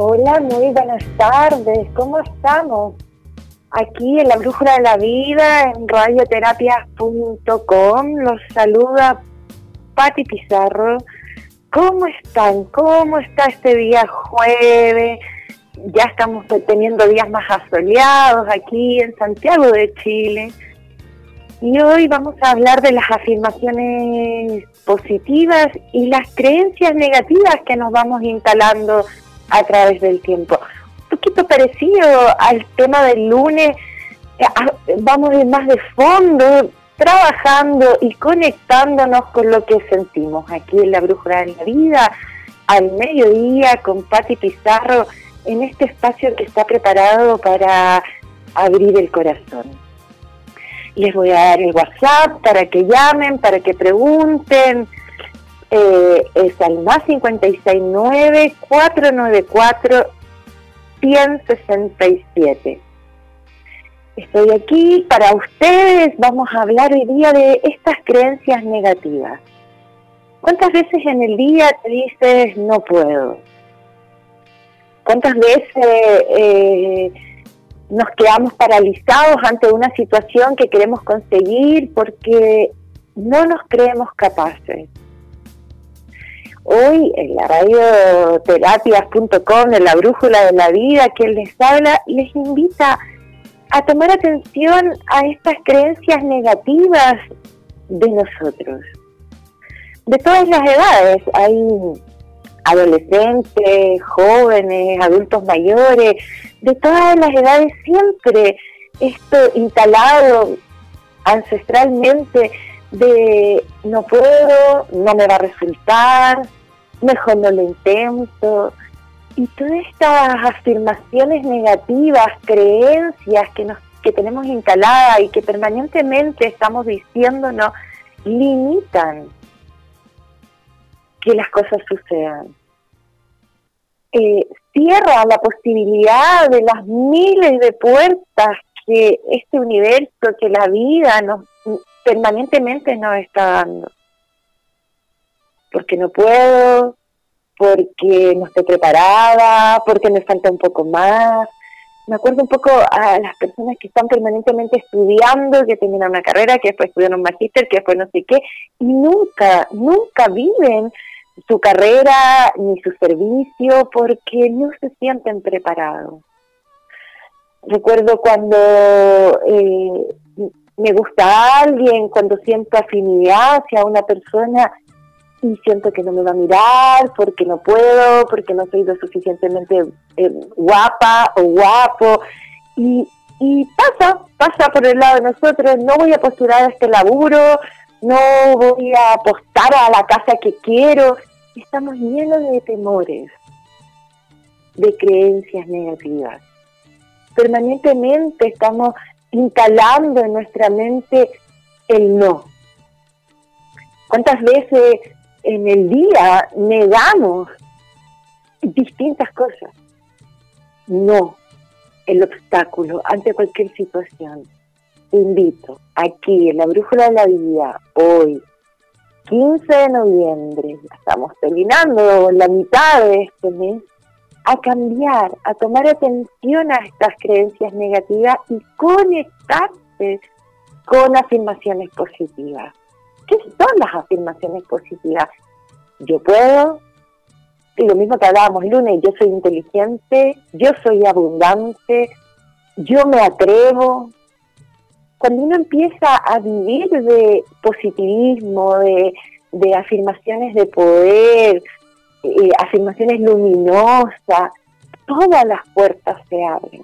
Hola, muy buenas tardes, ¿cómo estamos? Aquí en la Brújula de la Vida, en radioterapias.com, los saluda Patti Pizarro. ¿Cómo están? ¿Cómo está este día jueves? Ya estamos teniendo días más asoleados aquí en Santiago de Chile. Y hoy vamos a hablar de las afirmaciones positivas y las creencias negativas que nos vamos instalando a través del tiempo poquito parecido al tema del lunes, eh, vamos a más de fondo, trabajando y conectándonos con lo que sentimos aquí en la Brújula de la Vida, al mediodía con Patti Pizarro, en este espacio que está preparado para abrir el corazón. Les voy a dar el WhatsApp para que llamen, para que pregunten. Eh, es al más 569 494 167. Estoy aquí para ustedes, vamos a hablar hoy día de estas creencias negativas. ¿Cuántas veces en el día te dices no puedo? ¿Cuántas veces eh, nos quedamos paralizados ante una situación que queremos conseguir porque no nos creemos capaces? Hoy en la radioterapias.com, en la brújula de la vida, quien les habla, les invita a tomar atención a estas creencias negativas de nosotros. De todas las edades, hay adolescentes, jóvenes, adultos mayores, de todas las edades siempre esto instalado ancestralmente de no puedo, no me va a resultar, mejor no lo intento. Y todas estas afirmaciones negativas, creencias que, nos, que tenemos instaladas y que permanentemente estamos diciéndonos, limitan que las cosas sucedan. Eh, cierra la posibilidad de las miles de puertas que este universo, que la vida nos permanentemente nos está dando porque no puedo, porque no estoy preparada, porque me falta un poco más. Me acuerdo un poco a las personas que están permanentemente estudiando, que terminan una carrera, que después estudian un magíster, que después no sé qué, y nunca, nunca viven su carrera ni su servicio porque no se sienten preparados. Recuerdo cuando eh, me gusta alguien, cuando siento afinidad hacia una persona y siento que no me va a mirar porque no puedo, porque no soy lo suficientemente eh, guapa o guapo. Y, pasa, pasa por el lado de nosotros, no voy a postular a este laburo, no voy a apostar a la casa que quiero. Estamos llenos de temores, de creencias negativas. Permanentemente estamos instalando en nuestra mente el no. ¿Cuántas veces en el día negamos distintas cosas. No, el obstáculo ante cualquier situación. Te invito aquí en la Brújula de la Vida, hoy, 15 de noviembre, estamos terminando la mitad de este mes, a cambiar, a tomar atención a estas creencias negativas y conectarse con afirmaciones positivas. ¿Qué son las afirmaciones positivas? Yo puedo, y lo mismo que hablábamos lunes, yo soy inteligente, yo soy abundante, yo me atrevo. Cuando uno empieza a vivir de positivismo, de, afirmaciones de poder, eh, afirmaciones luminosas, todas las puertas se abren.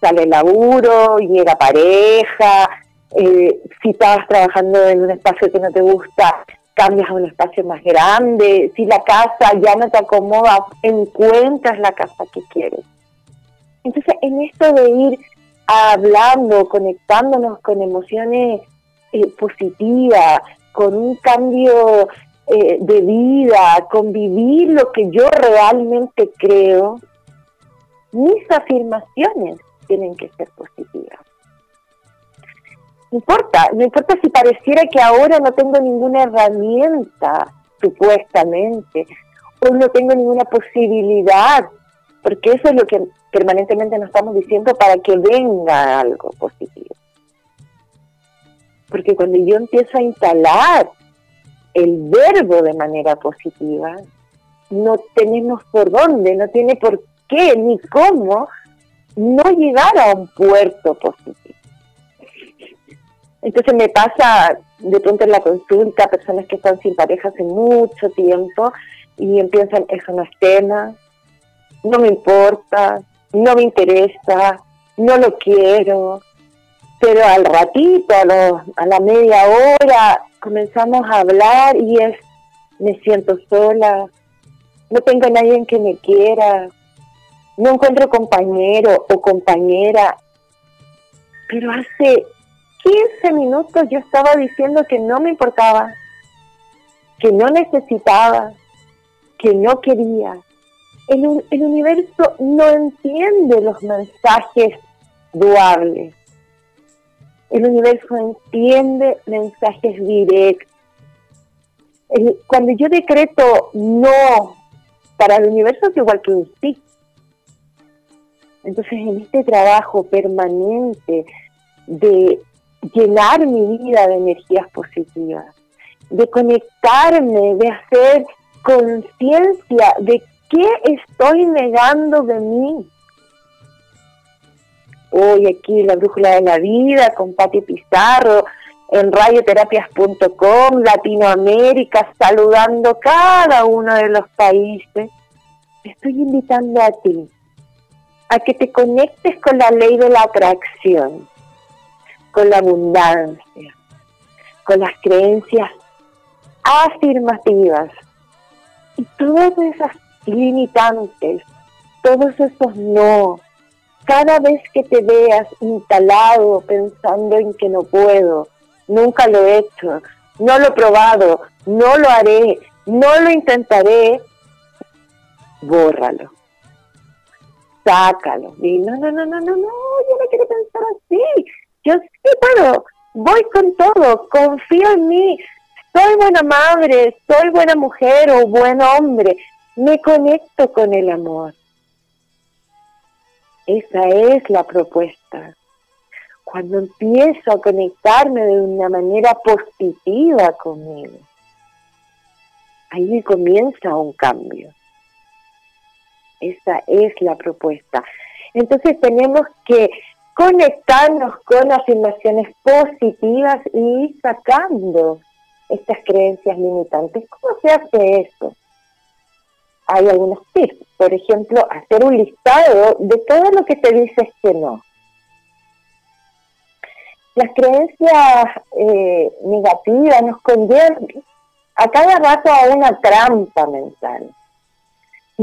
Sale laburo, llega pareja, eh, si estabas trabajando en un espacio que no te gusta, cambias a un espacio más grande, si la casa ya no te acomoda, encuentras la casa que quieres. Entonces, en esto de ir hablando, conectándonos con emociones eh, positivas, con un cambio eh, de vida, con vivir lo que yo realmente creo, mis afirmaciones tienen que ser positivas. No importa, no importa si pareciera que ahora no tengo ninguna herramienta, supuestamente, o no tengo ninguna posibilidad, porque eso es lo que permanentemente nos estamos diciendo para que venga algo positivo. Porque cuando yo empiezo a instalar el verbo de manera positiva, no tenemos por dónde, no tiene por qué ni cómo no llegar a un puerto positivo. Entonces me pasa de pronto en la consulta personas que están sin pareja hace mucho tiempo y empiezan, eso no es tema, no me importa, no me interesa, no lo quiero, pero al ratito, a, a la media hora, comenzamos a hablar y es, me siento sola, no tengo a nadie que me quiera, no encuentro compañero o compañera, pero hace 15 minutos yo estaba diciendo que no me importaba, que no necesitaba, que no quería. El, universo no entiende los mensajes duales. El universo entiende mensajes directos. cuando yo decreto no para el universo es igual que un sí. Entonces en este trabajo permanente de llenar mi vida de energías positivas, de conectarme, de hacer conciencia de qué estoy negando de mí. Hoy aquí la brújula de la vida con Pati Pizarro en radioterapias.com, Latinoamérica, saludando cada uno de los países. estoy invitando a ti a que te conectes con la ley de la atracción con la abundancia, con las creencias afirmativas y todas esas limitantes, todos esos no. Cada vez que te veas instalado pensando en que no puedo, nunca lo he hecho, no lo he probado, no lo haré, no lo intentaré, bórralo. Sácalo. Y no, no, no, no, no, no, yo no quiero pensar así yo sí puedo, voy con todo, confío en mí, soy buena madre, soy buena mujer o buen hombre, me conecto con el amor. Esa es la propuesta. Cuando empiezo a conectarme de una manera positiva conmigo, ahí comienza un cambio. Esa es la propuesta. Entonces tenemos que conectarnos con afirmaciones positivas y sacando estas creencias limitantes. ¿Cómo se hace eso? Hay algunos tips. Por ejemplo, hacer un listado de todo lo que te dices que no. Las creencias eh, negativas nos conllevan a cada rato a una trampa mental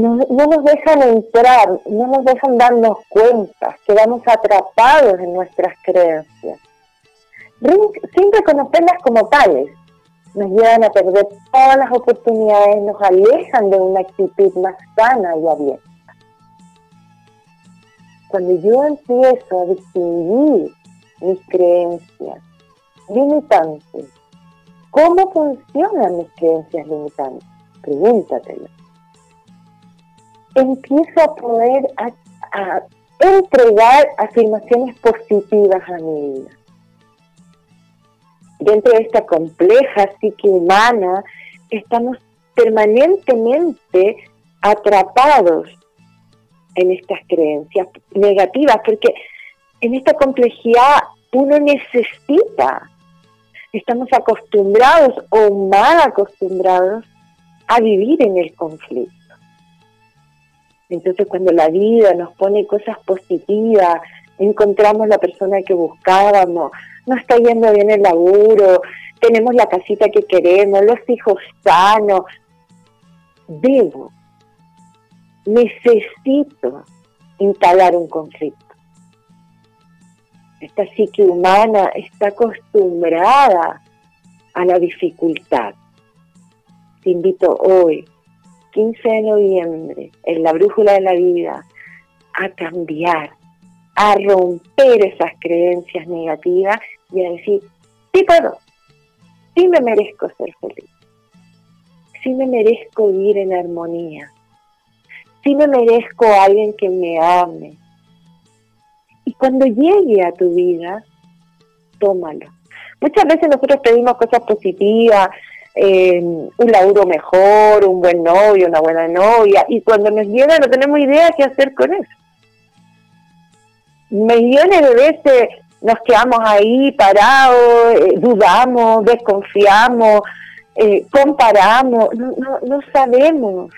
no, nos dejan entrar, no nos dejan darnos cuenta, quedamos atrapados en nuestras creencias, sin reconocerlas como tales. Nos llevan a perder todas las oportunidades, nos alejan de una actitud más sana y abierta. Cuando yo empiezo a distinguir mis creencias limitantes, ¿cómo funcionan mis creencias limitantes? Pregúntatelo empiezo a poder a, entregar afirmaciones positivas a mi vida. Dentro de esta compleja psique humana, estamos permanentemente atrapados en estas creencias negativas, porque en esta complejidad uno necesita, estamos acostumbrados o mal acostumbrados a vivir en el conflicto. Entonces cuando la vida nos pone cosas positivas, encontramos la persona que buscábamos, no está yendo bien el laburo, tenemos la casita que queremos, los hijos sanos. Debo, necesito instalar un conflicto. Esta psique humana está acostumbrada a la dificultad. Te invito hoy, 15 de noviembre, en la brújula de la vida, a cambiar, a romper esas creencias negativas y a decir, sí puedo, sí me merezco ser feliz, sí me merezco vivir en armonía, sí me merezco a alguien que me ame. Y cuando llegue a tu vida, tómalo. Muchas veces nosotros pedimos cosas positivas, eh, un laburo mejor, un buen novio, una buena novia, y cuando nos llega no tenemos idea qué hacer con eso. Millones de veces nos quedamos ahí parados, eh, dudamos, desconfiamos, eh, comparamos, no, no, no sabemos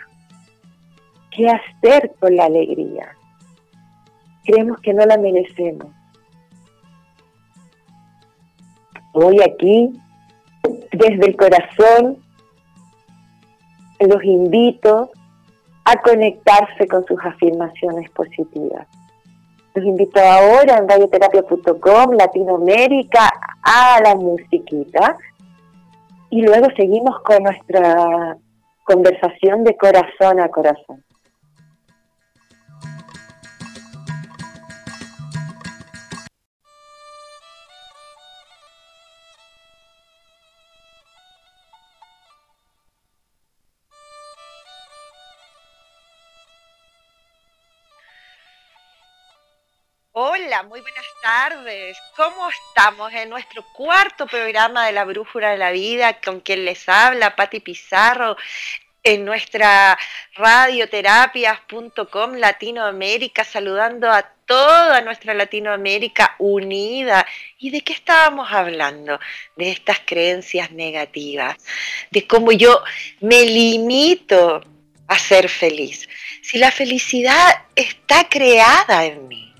qué hacer con la alegría. Creemos que no la merecemos. Hoy aquí, desde el corazón, los invito a conectarse con sus afirmaciones positivas. Los invito ahora en radioterapia.com, Latinoamérica, a la musiquita. Y luego seguimos con nuestra conversación de corazón a corazón. Hola, muy buenas tardes. ¿Cómo estamos en nuestro cuarto programa de la Brújula de la Vida con quien les habla Patti Pizarro en nuestra radioterapias.com Latinoamérica, saludando a toda nuestra Latinoamérica unida. ¿Y de qué estábamos hablando? De estas creencias negativas, de cómo yo me limito a ser feliz. Si la felicidad está creada en mí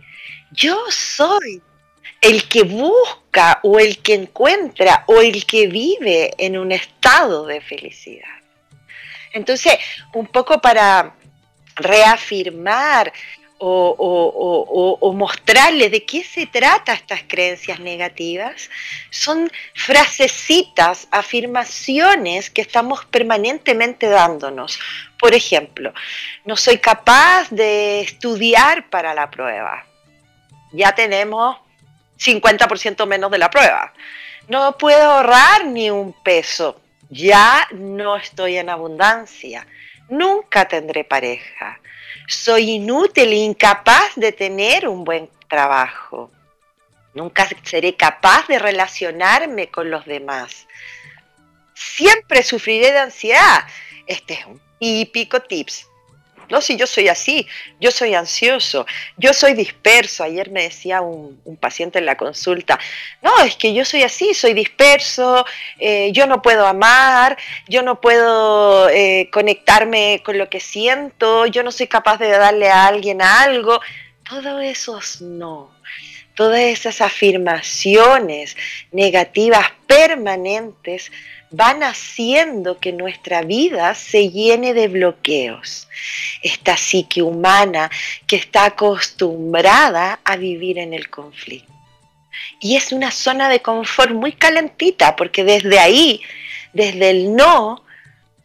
yo soy el que busca o el que encuentra o el que vive en un estado de felicidad. Entonces, un poco para reafirmar o, mostrarles de qué se trata estas creencias negativas, son frasecitas, afirmaciones que estamos permanentemente dándonos. Por ejemplo, no soy capaz de estudiar para la prueba ya tenemos 50% menos de la prueba. No puedo ahorrar ni un peso, ya no estoy en abundancia, nunca tendré pareja, soy inútil e incapaz de tener un buen trabajo, nunca seré capaz de relacionarme con los demás, siempre sufriré de ansiedad. Este es un típico tips no, si yo soy así, yo soy ansioso, yo soy disperso. Ayer me decía un, paciente en la consulta, no, es que yo soy así, soy disperso, eh, yo no puedo amar, yo no puedo eh, conectarme con lo que siento, yo no soy capaz de darle a alguien algo. Todo eso no todas esas afirmaciones negativas permanentes van haciendo que nuestra vida se llene de bloqueos. Esta psique humana que está acostumbrada a vivir en el conflicto. Y es una zona de confort muy calentita, porque desde ahí, desde el no,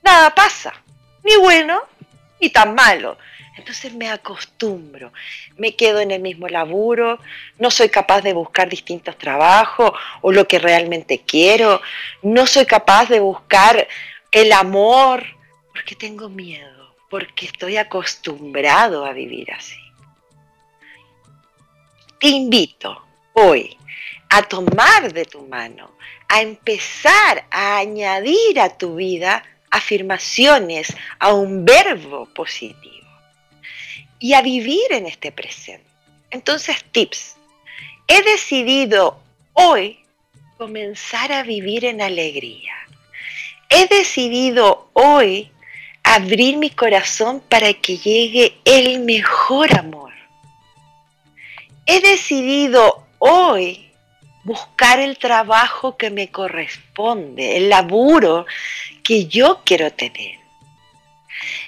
nada pasa, ni bueno ni tan malo. Entonces me acostumbro, me quedo en el mismo laburo, no soy capaz de buscar distintos trabajos o lo que realmente quiero, no soy capaz de buscar el amor porque tengo miedo, porque estoy acostumbrado a vivir así. Te invito hoy a tomar de tu mano, a empezar a añadir a tu vida afirmaciones, a un verbo positivo y a vivir en este presente. Entonces, tips. He decidido hoy comenzar a vivir en alegría. He decidido hoy abrir mi corazón para que llegue el mejor amor. He decidido hoy buscar el trabajo que me corresponde, el laburo que yo quiero tener.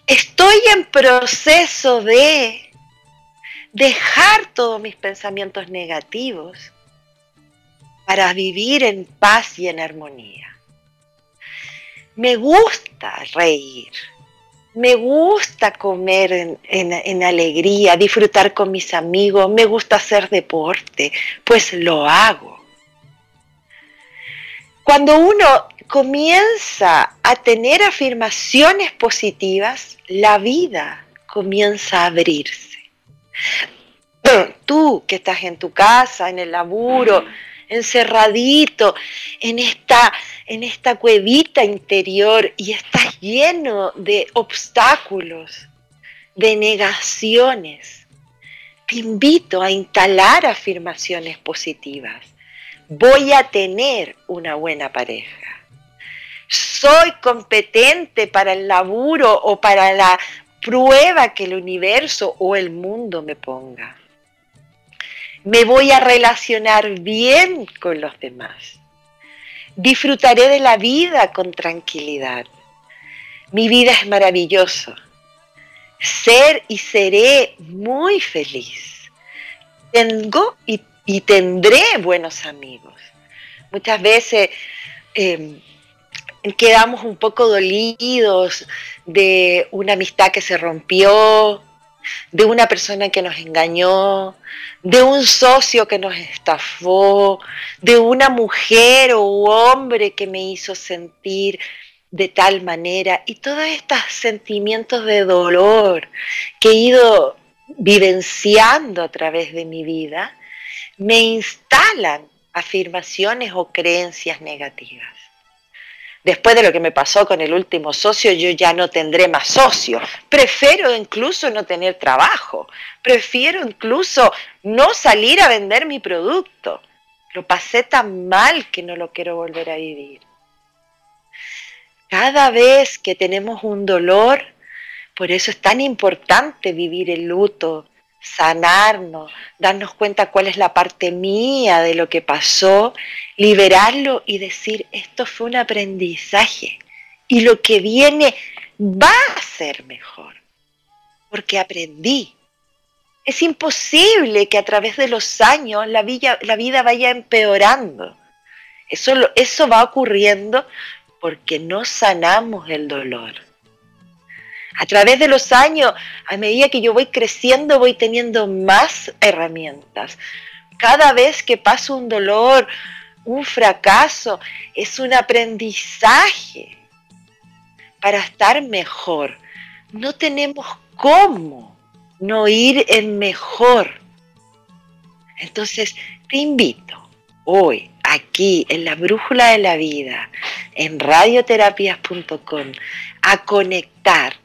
Estoy en proceso de dejar todos mis pensamientos negativos para vivir en paz y en armonía. Me gusta reír, me gusta comer en, alegría, disfrutar con mis amigos, me gusta hacer deporte, pues lo hago. Cuando uno comienza a tener afirmaciones positivas, la vida comienza a abrirse. Tú que estás en tu casa, en el laburo, encerradito en esta, en esta cuevita interior y estás lleno de obstáculos, de negaciones, te invito a instalar afirmaciones positivas voy a tener una buena pareja. Soy competente para el laburo o para la prueba que el universo o el mundo me ponga. Me voy a relacionar bien con los demás. Disfrutaré de la vida con tranquilidad. Mi vida es maravillosa. Ser y seré muy feliz. Tengo y tendré buenos amigos. Muchas veces em, quedamos un poco dolidos de una amistad que se rompió, de una persona que nos engañó, de un socio que nos estafó, de una mujer o hombre que me hizo sentir de tal manera y todos estos sentimientos de dolor que he ido vivenciando a través de mi vida, me instalan afirmaciones o creencias negativas. Después de lo que me pasó con el último socio, yo ya no tendré más socios. Prefiero incluso no tener trabajo. Prefiero incluso no salir a vender mi producto. Lo pasé tan mal que no lo quiero volver a vivir. Cada vez que tenemos un dolor, por eso es tan importante vivir el luto, sanarnos, darnos cuenta cuál es la parte mía de lo que pasó, liberarlo y decir, esto fue un aprendizaje y lo que viene va a ser mejor, porque aprendí. Es imposible que a través de los años la vida, vaya empeorando. Eso va ocurriendo porque no sanamos el dolor a través de los años, a medida que yo voy creciendo, voy teniendo más herramientas. Cada vez que paso un dolor, un fracaso, es un aprendizaje para estar mejor. No tenemos cómo no ir en mejor. Entonces, te invito hoy, aquí, en la Brújula de la Vida, en radioterapias.com, a conectar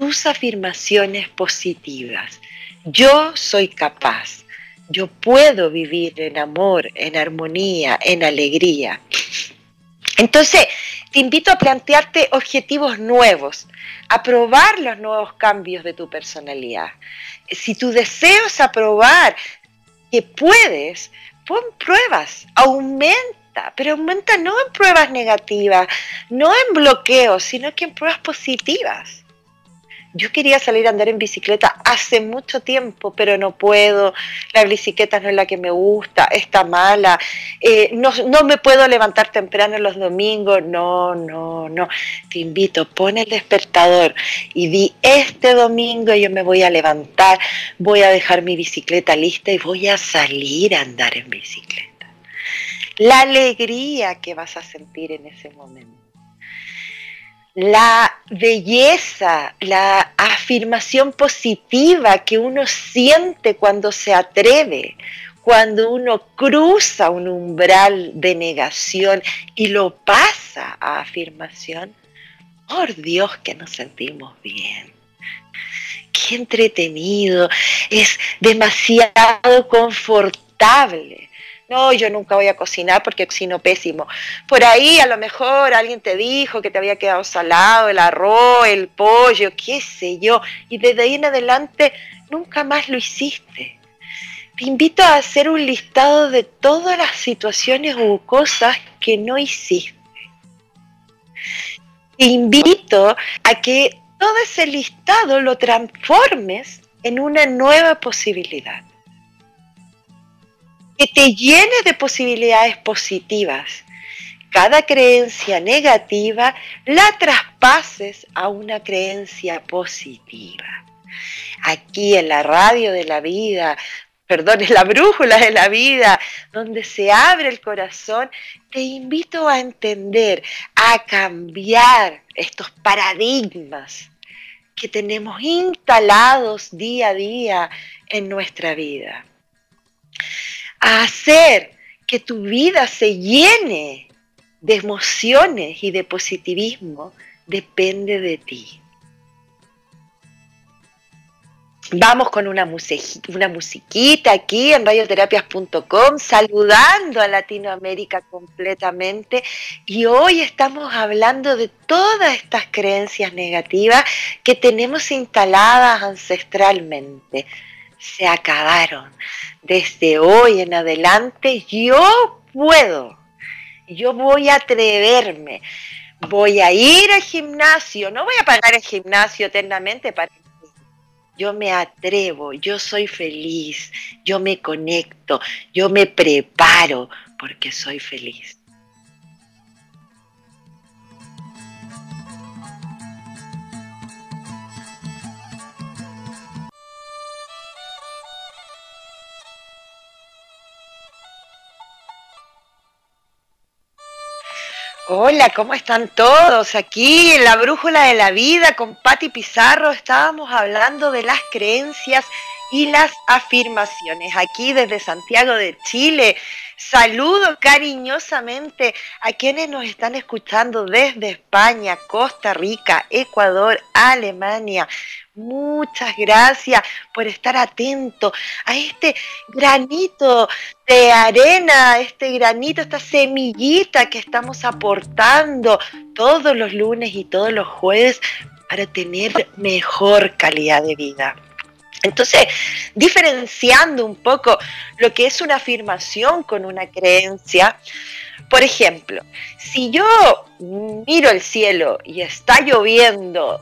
tus afirmaciones positivas. Yo soy capaz. Yo puedo vivir en amor, en armonía, en alegría. Entonces, te invito a plantearte objetivos nuevos, a probar los nuevos cambios de tu personalidad. Si tu deseo es aprobar que puedes, pon pruebas, aumenta, pero aumenta no en pruebas negativas, no en bloqueos, sino que en pruebas positivas. Yo quería salir a andar en bicicleta hace mucho tiempo, pero no puedo. La bicicleta no es la que me gusta, está mala. Eh, no, no, me puedo levantar temprano los domingos. No, no, no. Te invito, pon el despertador y di, este domingo yo me voy a levantar, voy a dejar mi bicicleta lista y voy a salir a andar en bicicleta. La alegría que vas a sentir en ese momento la belleza, la afirmación positiva que uno siente cuando se atreve, cuando uno cruza un umbral de negación y lo pasa a afirmación, por Dios que nos sentimos bien. Qué entretenido, es demasiado confortable no, yo nunca voy a cocinar porque cocino pésimo. Por ahí a lo mejor alguien te dijo que te había quedado salado el arroz, el pollo, qué sé yo, y desde ahí en adelante nunca más lo hiciste. te invito a hacer un listado de todas las situaciones u cosas que no hiciste. Te invito a que todo ese listado lo transformes en una nueva posibilidad. Que te llene de posibilidades positivas. Cada creencia negativa la traspases a una creencia positiva. Aquí en la radio de la vida, perdón, en la brújula de la vida, donde se abre el corazón, te invito a entender, a cambiar estos paradigmas que tenemos instalados día a día en nuestra vida. A hacer que tu vida se llene de emociones y de positivismo depende de ti. Vamos con una, musiquita aquí en radioterapias.com, saludando a Latinoamérica completamente. Y hoy estamos hablando de todas estas creencias negativas que tenemos instaladas ancestralmente. Se acabaron. Desde hoy en adelante yo puedo, yo voy a atreverme, voy a ir al gimnasio, no voy a pagar el gimnasio eternamente para yo me atrevo, yo soy feliz, yo me conecto, yo me preparo porque soy feliz. Hola, ¿cómo están todos? Aquí en la Brújula de la Vida con Patti Pizarro estábamos hablando de las creencias y las afirmaciones. Aquí desde Santiago de Chile, saludo cariñosamente a quienes nos están escuchando desde España, Costa Rica, Ecuador, Alemania, Muchas gracias por estar atento a este granito de arena, este granito, esta semillita que estamos aportando todos los lunes y todos los jueves para tener mejor calidad de vida. Entonces, diferenciando un poco lo que es una afirmación con una creencia, por ejemplo, si yo miro el cielo y está lloviendo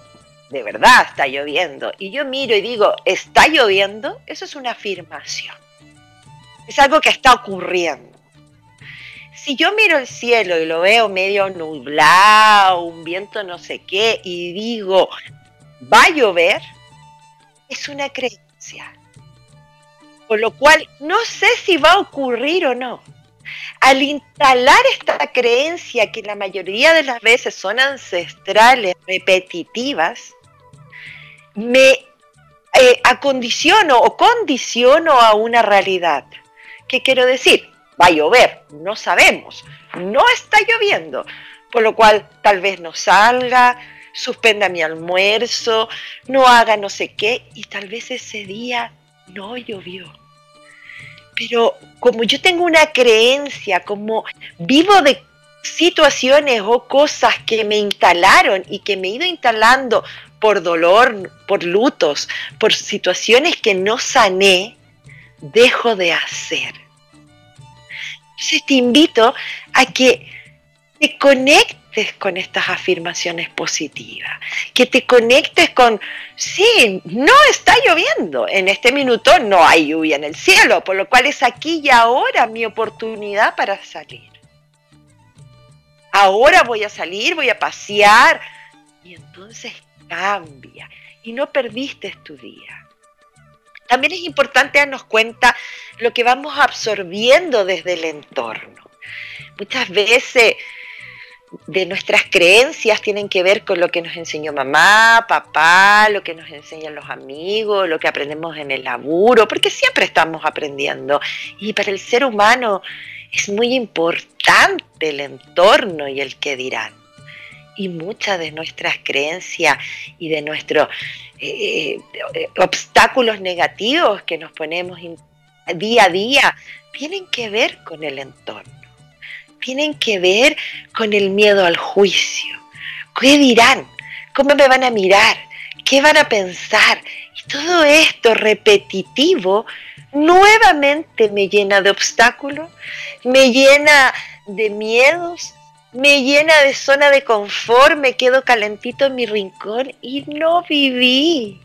de verdad está lloviendo, y yo miro y digo, está lloviendo, eso es una afirmación. Es algo que está ocurriendo. Si yo miro el cielo y lo veo medio nublado, un viento no sé qué, y digo, va a llover, es una creencia. Por lo cual, no sé si va a ocurrir o no. Al instalar esta creencia que la mayoría de las veces son ancestrales, repetitivas, me eh, acondiciono o condiciono a una realidad. ¿Qué quiero decir? Va a llover, no sabemos, no está lloviendo, por lo cual tal vez no salga, suspenda mi almuerzo, no haga no sé qué y tal vez ese día no llovió. Pero como yo tengo una creencia, como vivo de situaciones o cosas que me instalaron y que me he ido instalando por dolor, por lutos, por situaciones que no sané, dejo de hacer. Entonces te invito a que te conectes con estas afirmaciones positivas, que te conectes con, sí, no está lloviendo, en este minuto no hay lluvia en el cielo, por lo cual es aquí y ahora mi oportunidad para salir. Ahora voy a salir, voy a pasear y entonces cambia y no perdiste tu día. También es importante darnos cuenta lo que vamos absorbiendo desde el entorno. Muchas veces de nuestras creencias tienen que ver con lo que nos enseñó mamá, papá, lo que nos enseñan los amigos, lo que aprendemos en el laburo, porque siempre estamos aprendiendo. Y para el ser humano es muy importante el entorno y el que dirán y muchas de nuestras creencias y de nuestros eh, eh, obstáculos negativos que nos ponemos día a día tienen que ver con el entorno, tienen que ver con el miedo al juicio. ¿Qué dirán? ¿Cómo me van a mirar? ¿Qué van a pensar? Y todo esto repetitivo nuevamente me llena de obstáculos, me llena de miedos, me llena de zona de confort, me quedo calentito en mi rincón y no viví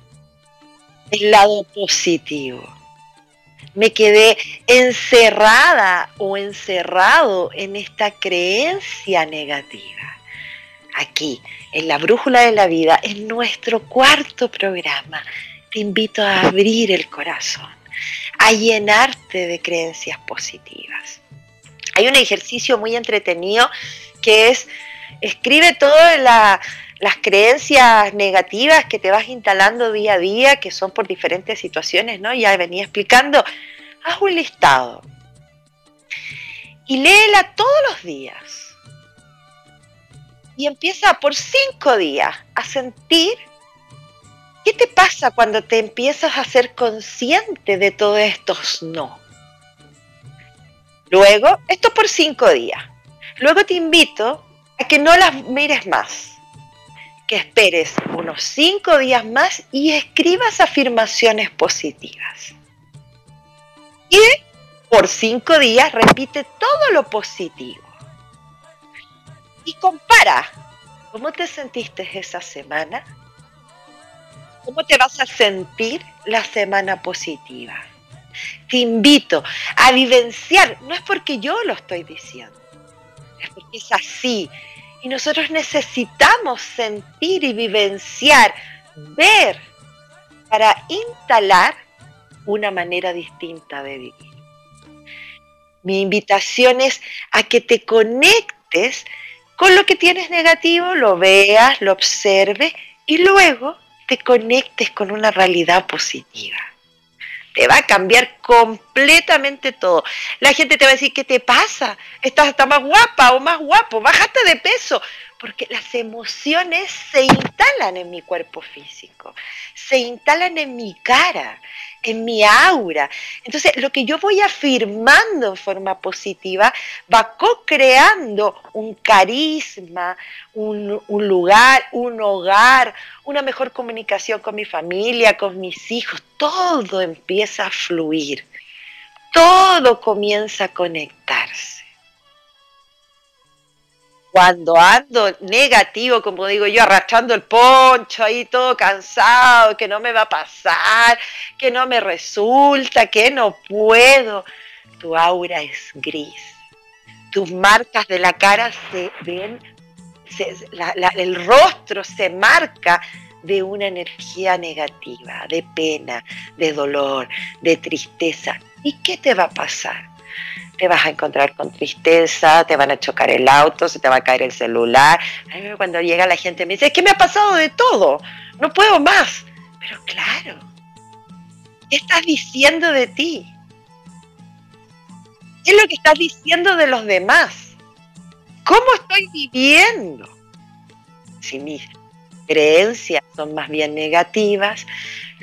el lado positivo. Me quedé encerrada o encerrado en esta creencia negativa. Aquí, en la brújula de la vida, en nuestro cuarto programa, te invito a abrir el corazón, a llenarte de creencias positivas. Hay un ejercicio muy entretenido que es, escribe todas las creencias negativas que te vas instalando día a día, que son por diferentes situaciones, ¿no? Ya venía explicando, haz un listado y léela todos los días. Y empieza por cinco días a sentir qué te pasa cuando te empiezas a ser consciente de todos estos no. Luego, esto por cinco días. Luego te invito a que no las mires más, esperes unos cinco días más y escribas afirmaciones positivas. Y por cinco días repite todo lo positivo. Y compara cómo te sentiste esa semana, cómo te vas a sentir la semana positiva. Te invito a vivenciar, no es porque yo lo estoy diciendo, porque es así. Y nosotros necesitamos sentir y vivenciar, ver, para instalar una manera distinta de vivir. Mi invitación es a que te conectes con lo que tienes negativo, lo veas, lo observes y luego te conectes con una realidad positiva te va a cambiar completamente todo. La gente te va a decir, ¿qué te pasa? Estás hasta más guapa o más guapo, bajaste de peso, porque las emociones se instalan en mi cuerpo físico, se instalan en mi cara, en mi aura. Entonces, lo que yo voy afirmando en forma positiva va co-creando un carisma, un, un, lugar, un hogar, una mejor comunicación con mi familia, con mis hijos. Todo empieza a fluir. Todo comienza a conectarse cuando ando negativo, como digo yo, arrastrando el poncho ahí todo cansado, que no me va a pasar, que no me resulta, que no puedo, tu aura es gris. Tus marcas de la cara se ven, el rostro se marca de una energía negativa, de pena, de dolor, de tristeza. ¿Y qué te va a pasar? Te vas a encontrar con tristeza, te van a chocar el auto, se te va a caer el celular. Cuando llega la gente me dice, es que me ha pasado de todo, no puedo más. Pero claro, ¿qué estás diciendo de ti? ¿Qué es lo que estás diciendo de los demás? ¿Cómo estoy viviendo? Si mis creencias son más bien negativas,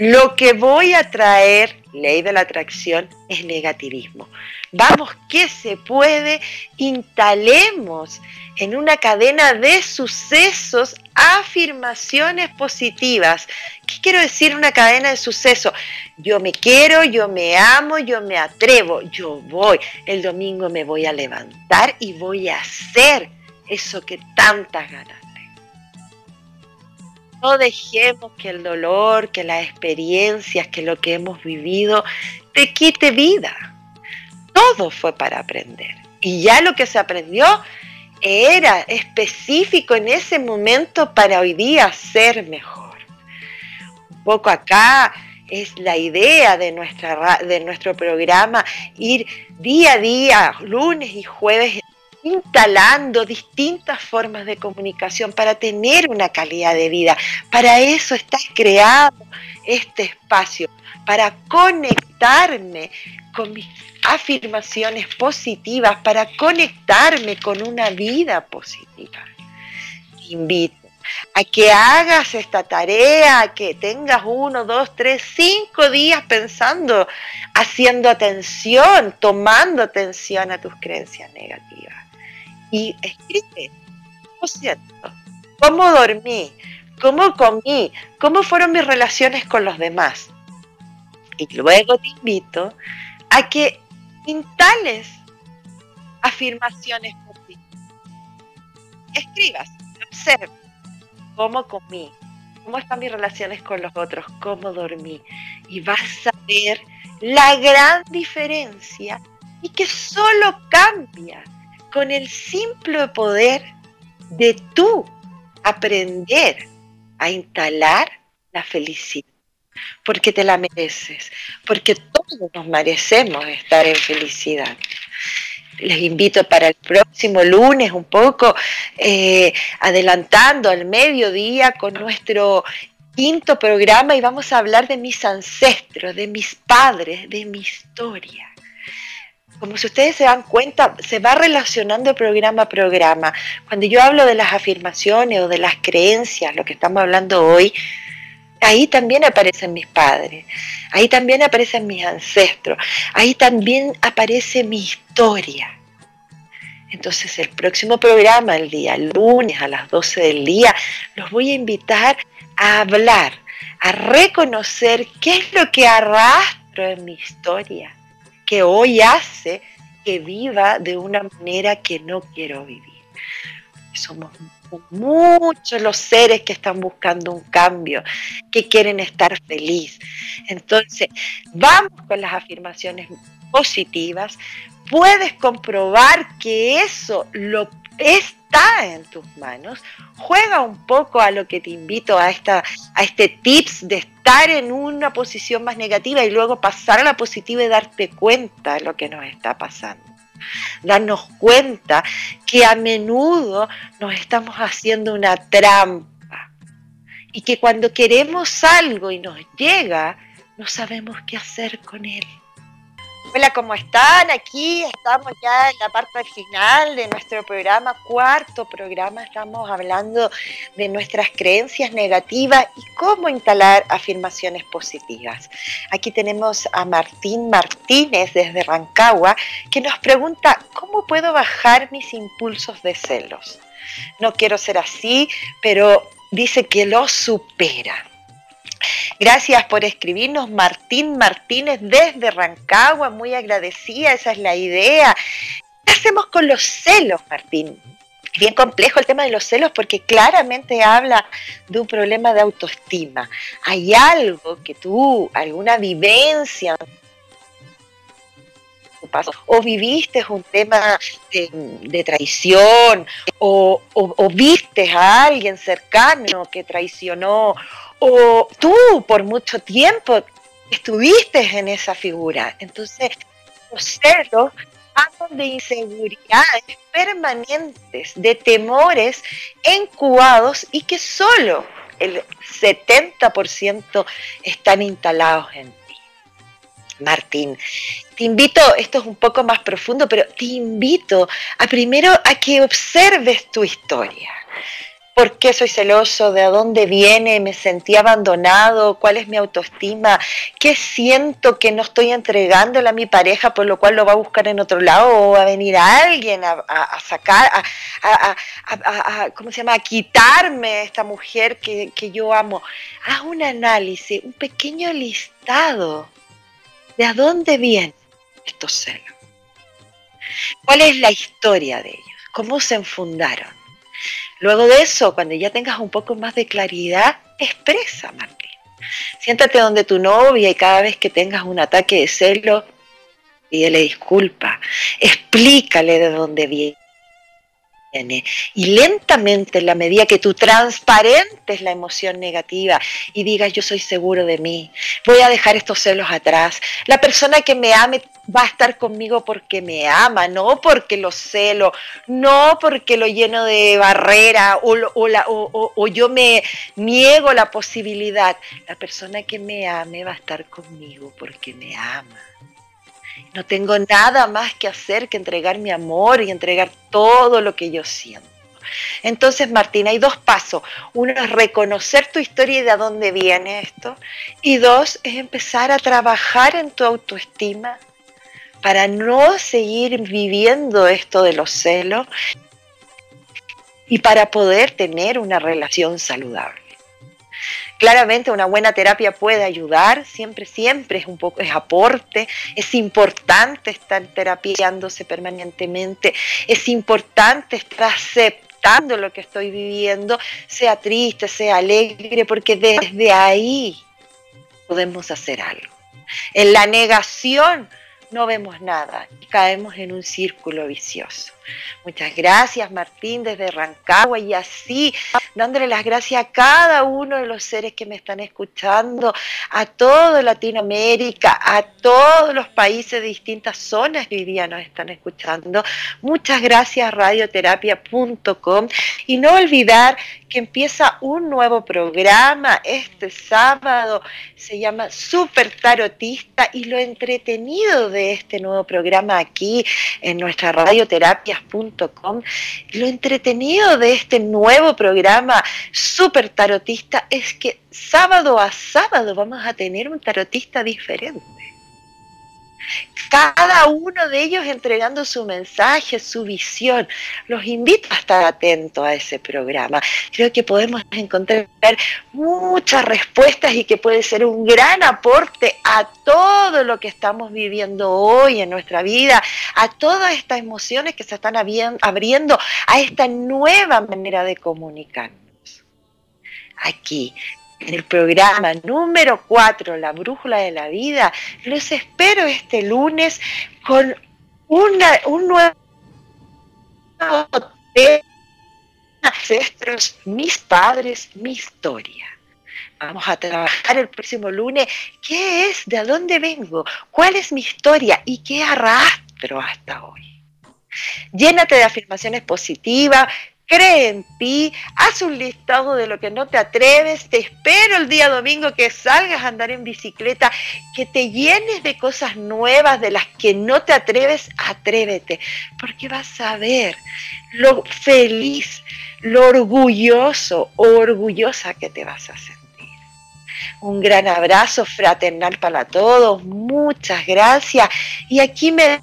lo que voy a traer, ley de la atracción, es negativismo. Vamos que se puede, instalemos en una cadena de sucesos afirmaciones positivas. ¿Qué quiero decir una cadena de sucesos? Yo me quiero, yo me amo, yo me atrevo, yo voy. El domingo me voy a levantar y voy a hacer eso que tantas ganas no dejemos que el dolor, que las experiencias, que lo que hemos vivido te quite vida todo fue para aprender. Y ya lo que se aprendió era específico en ese momento para hoy día ser mejor. Un poco acá es la idea de, nuestra, de nuestro programa, ir día a día, lunes y jueves, instalando distintas formas de comunicación para tener una calidad de vida. Para eso está creado este espacio, para conectarme con mis afirmaciones positivas para conectarme con una vida positiva. Te invito a que hagas esta tarea, que tengas uno, dos, tres, cinco días pensando, haciendo atención, tomando atención a tus creencias negativas. Y escribe, ¿cómo siento? ¿Cómo dormí? ¿Cómo comí? ¿Cómo fueron mis relaciones con los demás? Y luego te invito a que instales afirmaciones por ti. Escribas, observa cómo comí, cómo están mis relaciones con los otros, cómo dormí. Y vas a ver la gran diferencia y que solo cambia con el simple poder de tú aprender a instalar la felicidad. Porque te la mereces, porque todos nos merecemos estar en felicidad. Les invito para el próximo lunes un poco, eh, adelantando al mediodía con nuestro quinto programa y vamos a hablar de mis ancestros, de mis padres, de mi historia. Como si ustedes se dan cuenta, se va relacionando programa a programa. Cuando yo hablo de las afirmaciones o de las creencias, lo que estamos hablando hoy, ahí también aparecen mis padres, ahí también aparecen mis ancestros, ahí también aparece mi historia. Entonces el próximo programa, el día lunes a las 12 del día, los voy a invitar a hablar, a reconocer qué es lo que arrastro en mi historia, que hoy hace que viva de una manera que no quiero vivir. Somos muchos los seres que están buscando un cambio, que quieren estar feliz. Entonces, vamos con las afirmaciones positivas. Puedes comprobar que eso lo está en tus manos. Juega un poco a lo que te invito a, esta, a este tips de estar en una posición más negativa y luego pasar a la positiva y darte cuenta de lo que nos está pasando. Darnos cuenta que a menudo nos estamos haciendo una trampa y que cuando queremos algo y nos llega, no sabemos qué hacer con él. Hola, ¿cómo están? Aquí estamos ya en la parte final de nuestro programa, cuarto programa. Estamos hablando de nuestras creencias negativas y cómo instalar afirmaciones positivas. Aquí tenemos a Martín Martínez desde Rancagua que nos pregunta, ¿cómo puedo bajar mis impulsos de celos? No quiero ser así, pero dice que lo supera. Gracias por escribirnos, Martín Martínez desde Rancagua, muy agradecida, esa es la idea. ¿Qué hacemos con los celos, Martín? Bien complejo el tema de los celos porque claramente habla de un problema de autoestima. Hay algo que tú, alguna vivencia o viviste un tema de, traición, o, o, viste a alguien cercano que traicionó, o tú por mucho tiempo estuviste en esa figura. Entonces, los celos hablan de inseguridades permanentes, de temores encubados y que solo el 70% están instalados en ti. Martín, te invito, esto es un poco más profundo, pero te invito a primero a que observes tu historia por qué soy celoso, de dónde viene, me sentí abandonado, cuál es mi autoestima, qué siento que no estoy entregándole a mi pareja, por lo cual lo va a buscar en otro lado o va a venir alguien a, sacar, a, ¿cómo se llama?, a quitarme esta mujer que, que yo amo. Haz un análisis, un pequeño listado de a dónde vienen estos celos. ¿Cuál es la historia de ellos? ¿Cómo se enfundaron? Luego de eso, cuando ya tengas un poco más de claridad, expresa, Martín. Siéntate donde tu novia y cada vez que tengas un ataque de celo, pídele disculpa. Explícale de dónde viene y lentamente, en la medida que tú transparentes la emoción negativa y digas yo soy seguro de mí, voy a dejar estos celos atrás. La persona que me ame va a estar conmigo porque me ama, no porque lo celo, no porque lo lleno de barrera o, o yo me niego la posibilidad. La persona que me ame va a estar conmigo porque me ama. No tengo nada más que hacer que entregar mi amor y entregar todo lo que yo siento. Entonces, Martín, hay dos pasos. Uno es reconocer tu historia y de dónde viene esto. Y dos es empezar a trabajar en tu autoestima para no seguir viviendo esto de los celos y para poder tener una relación saludable. Claramente una buena terapia puede ayudar, siempre, siempre es un poco, es aporte, es importante estar terapiándose permanentemente, es importante estar aceptando lo que estoy viviendo, sea triste, sea alegre, porque desde ahí podemos hacer algo. En la negación no vemos nada y caemos en un círculo vicioso. Muchas gracias Martín desde Rancagua y así dándole las gracias a cada uno de los seres que me están escuchando, a toda Latinoamérica, a todos los países de distintas zonas que hoy día nos están escuchando. Muchas gracias radioterapia.com y no olvidar que empieza un nuevo programa este sábado, se llama Super Tarotista y lo entretenido de este nuevo programa aquí en nuestra radioterapias.com, lo entretenido de este nuevo programa Super Tarotista es que sábado a sábado vamos a tener un tarotista diferente cada uno de ellos entregando su mensaje, su visión. Los invito a estar atentos a ese programa. Creo que podemos encontrar muchas respuestas y que puede ser un gran aporte a todo lo que estamos viviendo hoy en nuestra vida, a todas estas emociones que se están abriendo, a esta nueva manera de comunicarnos. Aquí, en el programa número 4, La Brújula de la Vida. Los espero este lunes con una, un nuevo. Ancestros, mis padres, mi historia. Vamos a trabajar el próximo lunes. ¿Qué es? ¿De dónde vengo? ¿Cuál es mi historia? ¿Y qué arrastro hasta hoy? Llénate de afirmaciones positivas, cree en ti, haz un listado de lo que no te atreves, te espero el día domingo que salgas a andar en bicicleta, que te llenes de cosas nuevas de las que no te atreves, atrévete, porque vas a ver lo feliz, lo orgulloso orgullosa que te vas a sentir. Un gran abrazo fraternal para todos, muchas gracias. Y aquí me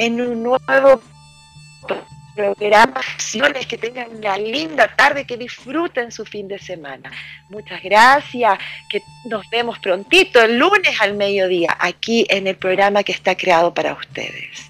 en un nuevo programa. Que tengan una linda tarde, que disfruten su fin de semana. Muchas gracias, que nos vemos prontito el lunes al mediodía aquí en el programa que está creado para ustedes.